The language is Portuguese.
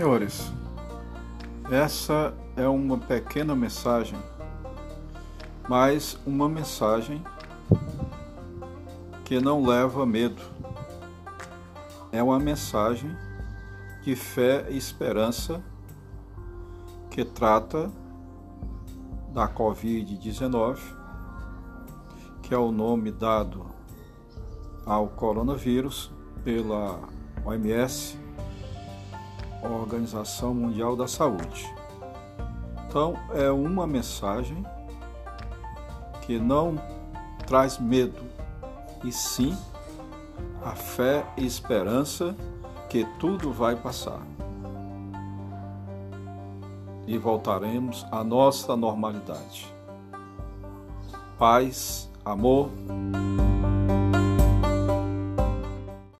Senhores, essa é uma pequena mensagem, mas uma mensagem que não leva medo. É uma mensagem de fé e esperança que trata da Covid-19, que é o nome dado ao coronavírus pela OMS, Organização Mundial da Saúde. Então, é uma mensagem que não traz medo, e sim a fé e esperança que tudo vai passar. E voltaremos à nossa normalidade. Paz, amor